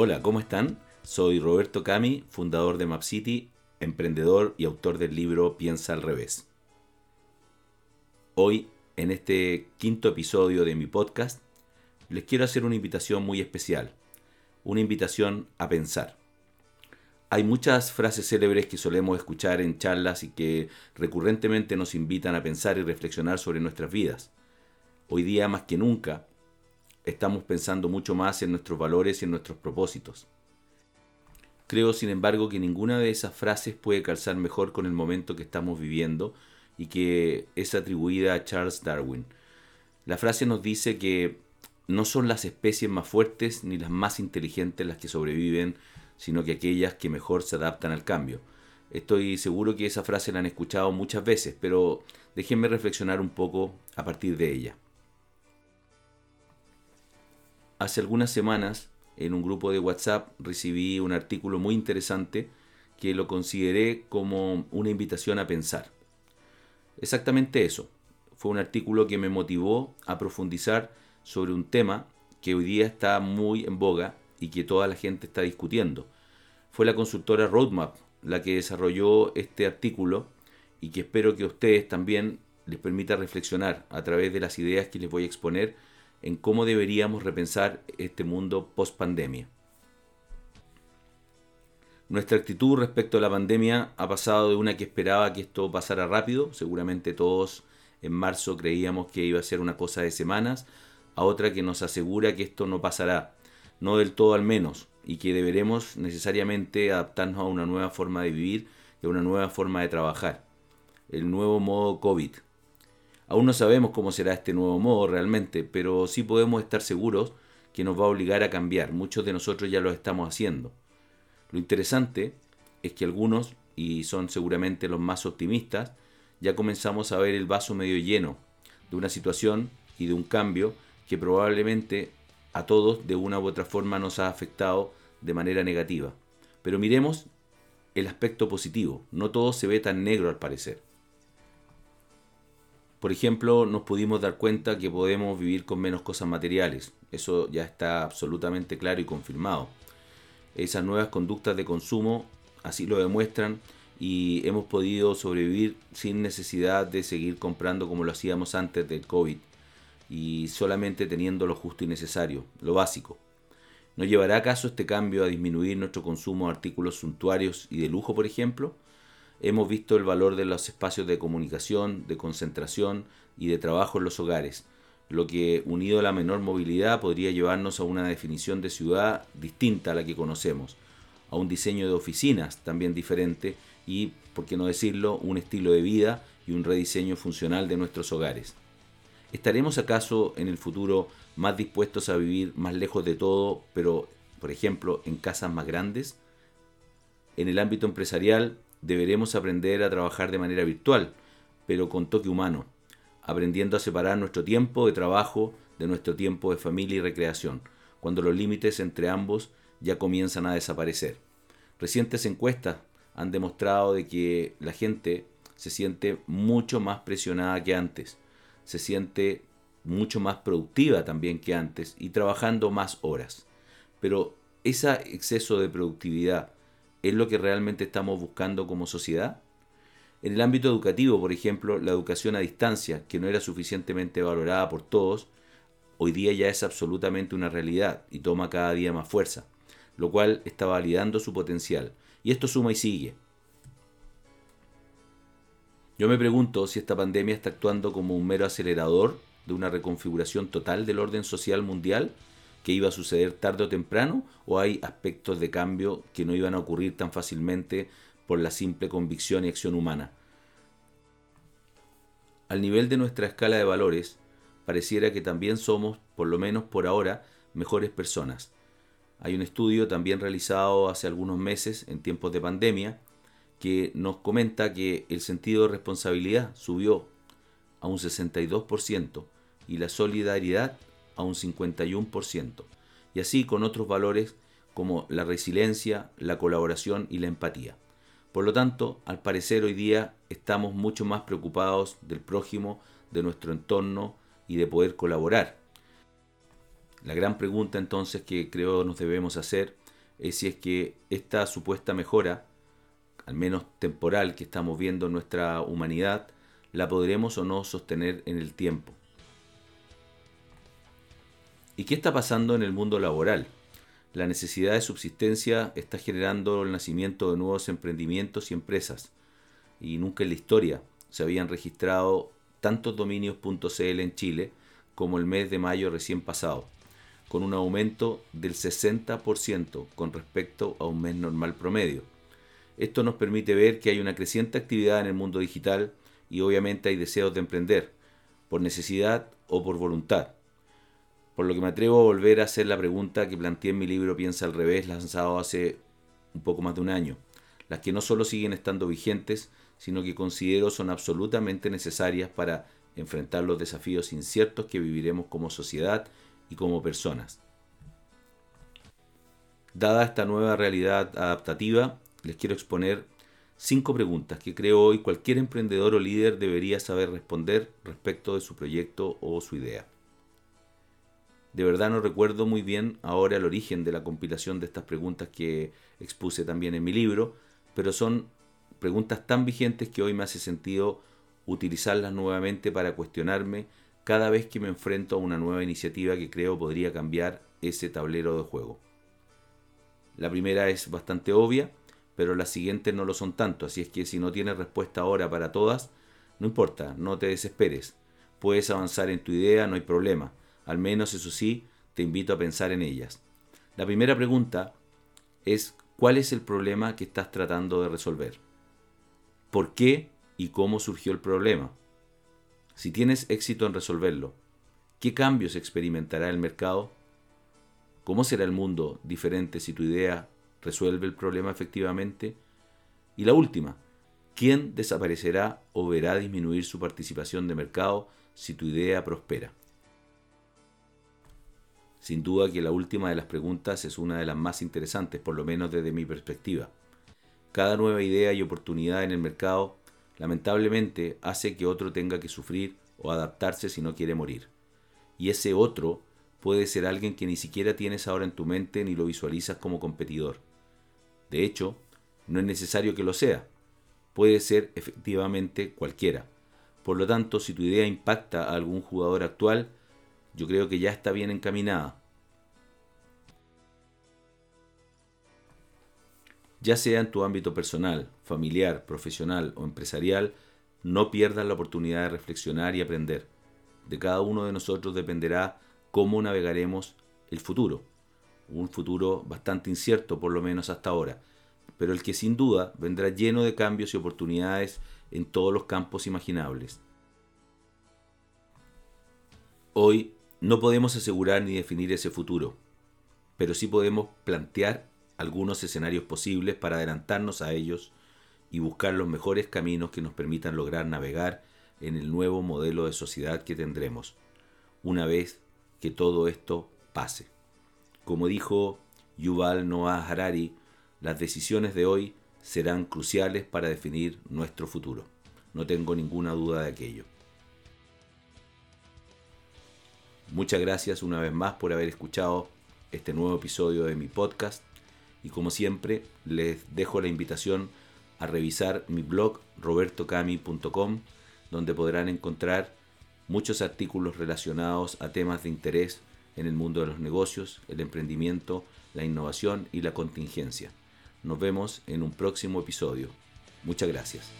Hola, ¿cómo están? Soy Roberto Cami, fundador de MapCity, emprendedor y autor del libro Piensa al revés. Hoy, en este quinto episodio de mi podcast, les quiero hacer una invitación muy especial, una invitación a pensar. Hay muchas frases célebres que solemos escuchar en charlas y que recurrentemente nos invitan a pensar y reflexionar sobre nuestras vidas. Hoy día más que nunca estamos pensando mucho más en nuestros valores y en nuestros propósitos. Creo, sin embargo, que ninguna de esas frases puede calzar mejor con el momento que estamos viviendo y que es atribuida a Charles Darwin. La frase nos dice que no son las especies más fuertes ni las más inteligentes las que sobreviven, sino que aquellas que mejor se adaptan al cambio. Estoy seguro que esa frase la han escuchado muchas veces, pero déjenme reflexionar un poco a partir de ella. Hace algunas semanas, en un grupo de WhatsApp, recibí un artículo muy interesante que lo consideré como una invitación a pensar. Exactamente eso. Fue un artículo que me motivó a profundizar sobre un tema que hoy día está muy en boga y que toda la gente está discutiendo. Fue la consultora Roadmap la que desarrolló este artículo y que espero que a ustedes también les permita reflexionar a través de las ideas que les voy a exponer en cómo deberíamos repensar este mundo post pandemia. Nuestra actitud respecto a la pandemia ha pasado de una que esperaba que esto pasara rápido, seguramente todos en marzo creíamos que iba a ser una cosa de semanas, a otra que nos asegura que esto no pasará, no del todo al menos, y que deberemos necesariamente adaptarnos a una nueva forma de vivir y a una nueva forma de trabajar, el nuevo modo COVID, Aún no sabemos cómo será este nuevo modo realmente, pero sí podemos estar seguros que nos va a obligar a cambiar. Muchos de nosotros ya lo estamos haciendo. Lo interesante es que algunos, y son seguramente los más optimistas, ya comenzamos a ver el vaso medio lleno de una situación y de un cambio que probablemente a todos de una u otra forma nos ha afectado de manera negativa. Pero miremos el aspecto positivo. No todo se ve tan negro al parecer. Por ejemplo, nos pudimos dar cuenta que podemos vivir con menos cosas materiales. Eso ya está absolutamente claro y confirmado. Esas nuevas conductas de consumo así lo demuestran y hemos podido sobrevivir sin necesidad de seguir comprando como lo hacíamos antes del COVID y solamente teniendo lo justo y necesario, lo básico. ¿No llevará acaso este cambio a disminuir nuestro consumo de artículos suntuarios y de lujo, por ejemplo? Hemos visto el valor de los espacios de comunicación, de concentración y de trabajo en los hogares, lo que unido a la menor movilidad podría llevarnos a una definición de ciudad distinta a la que conocemos, a un diseño de oficinas también diferente y, por qué no decirlo, un estilo de vida y un rediseño funcional de nuestros hogares. ¿Estaremos acaso en el futuro más dispuestos a vivir más lejos de todo, pero, por ejemplo, en casas más grandes? En el ámbito empresarial, deberemos aprender a trabajar de manera virtual, pero con toque humano, aprendiendo a separar nuestro tiempo de trabajo de nuestro tiempo de familia y recreación, cuando los límites entre ambos ya comienzan a desaparecer. Recientes encuestas han demostrado de que la gente se siente mucho más presionada que antes, se siente mucho más productiva también que antes y trabajando más horas. Pero ese exceso de productividad ¿Es lo que realmente estamos buscando como sociedad? En el ámbito educativo, por ejemplo, la educación a distancia, que no era suficientemente valorada por todos, hoy día ya es absolutamente una realidad y toma cada día más fuerza, lo cual está validando su potencial. Y esto suma y sigue. Yo me pregunto si esta pandemia está actuando como un mero acelerador de una reconfiguración total del orden social mundial que iba a suceder tarde o temprano o hay aspectos de cambio que no iban a ocurrir tan fácilmente por la simple convicción y acción humana. Al nivel de nuestra escala de valores, pareciera que también somos, por lo menos por ahora, mejores personas. Hay un estudio también realizado hace algunos meses, en tiempos de pandemia, que nos comenta que el sentido de responsabilidad subió a un 62% y la solidaridad a un 51%, y así con otros valores como la resiliencia, la colaboración y la empatía. Por lo tanto, al parecer hoy día estamos mucho más preocupados del prójimo, de nuestro entorno y de poder colaborar. La gran pregunta entonces que creo nos debemos hacer es si es que esta supuesta mejora, al menos temporal, que estamos viendo en nuestra humanidad, la podremos o no sostener en el tiempo. ¿Y qué está pasando en el mundo laboral? La necesidad de subsistencia está generando el nacimiento de nuevos emprendimientos y empresas. Y nunca en la historia se habían registrado tantos dominios.cl en Chile como el mes de mayo recién pasado, con un aumento del 60% con respecto a un mes normal promedio. Esto nos permite ver que hay una creciente actividad en el mundo digital y obviamente hay deseos de emprender, por necesidad o por voluntad. Por lo que me atrevo a volver a hacer la pregunta que planteé en mi libro Piensa al revés, lanzado hace un poco más de un año, las que no solo siguen estando vigentes, sino que considero son absolutamente necesarias para enfrentar los desafíos inciertos que viviremos como sociedad y como personas. Dada esta nueva realidad adaptativa, les quiero exponer cinco preguntas que creo hoy cualquier emprendedor o líder debería saber responder respecto de su proyecto o su idea. De verdad no recuerdo muy bien ahora el origen de la compilación de estas preguntas que expuse también en mi libro, pero son preguntas tan vigentes que hoy me hace sentido utilizarlas nuevamente para cuestionarme cada vez que me enfrento a una nueva iniciativa que creo podría cambiar ese tablero de juego. La primera es bastante obvia, pero las siguientes no lo son tanto, así es que si no tienes respuesta ahora para todas, no importa, no te desesperes. Puedes avanzar en tu idea, no hay problema. Al menos eso sí, te invito a pensar en ellas. La primera pregunta es ¿cuál es el problema que estás tratando de resolver? ¿Por qué y cómo surgió el problema? Si tienes éxito en resolverlo, ¿qué cambios experimentará el mercado? ¿Cómo será el mundo diferente si tu idea resuelve el problema efectivamente? Y la última, ¿quién desaparecerá o verá disminuir su participación de mercado si tu idea prospera? Sin duda que la última de las preguntas es una de las más interesantes, por lo menos desde mi perspectiva. Cada nueva idea y oportunidad en el mercado lamentablemente hace que otro tenga que sufrir o adaptarse si no quiere morir. Y ese otro puede ser alguien que ni siquiera tienes ahora en tu mente ni lo visualizas como competidor. De hecho, no es necesario que lo sea. Puede ser efectivamente cualquiera. Por lo tanto, si tu idea impacta a algún jugador actual, yo creo que ya está bien encaminada. Ya sea en tu ámbito personal, familiar, profesional o empresarial, no pierdas la oportunidad de reflexionar y aprender. De cada uno de nosotros dependerá cómo navegaremos el futuro. Un futuro bastante incierto, por lo menos hasta ahora, pero el que sin duda vendrá lleno de cambios y oportunidades en todos los campos imaginables. Hoy no podemos asegurar ni definir ese futuro, pero sí podemos plantear algunos escenarios posibles para adelantarnos a ellos y buscar los mejores caminos que nos permitan lograr navegar en el nuevo modelo de sociedad que tendremos, una vez que todo esto pase. Como dijo Yuval Noah Harari, las decisiones de hoy serán cruciales para definir nuestro futuro. No tengo ninguna duda de aquello. Muchas gracias una vez más por haber escuchado este nuevo episodio de mi podcast y como siempre les dejo la invitación a revisar mi blog robertocami.com donde podrán encontrar muchos artículos relacionados a temas de interés en el mundo de los negocios, el emprendimiento, la innovación y la contingencia. Nos vemos en un próximo episodio. Muchas gracias.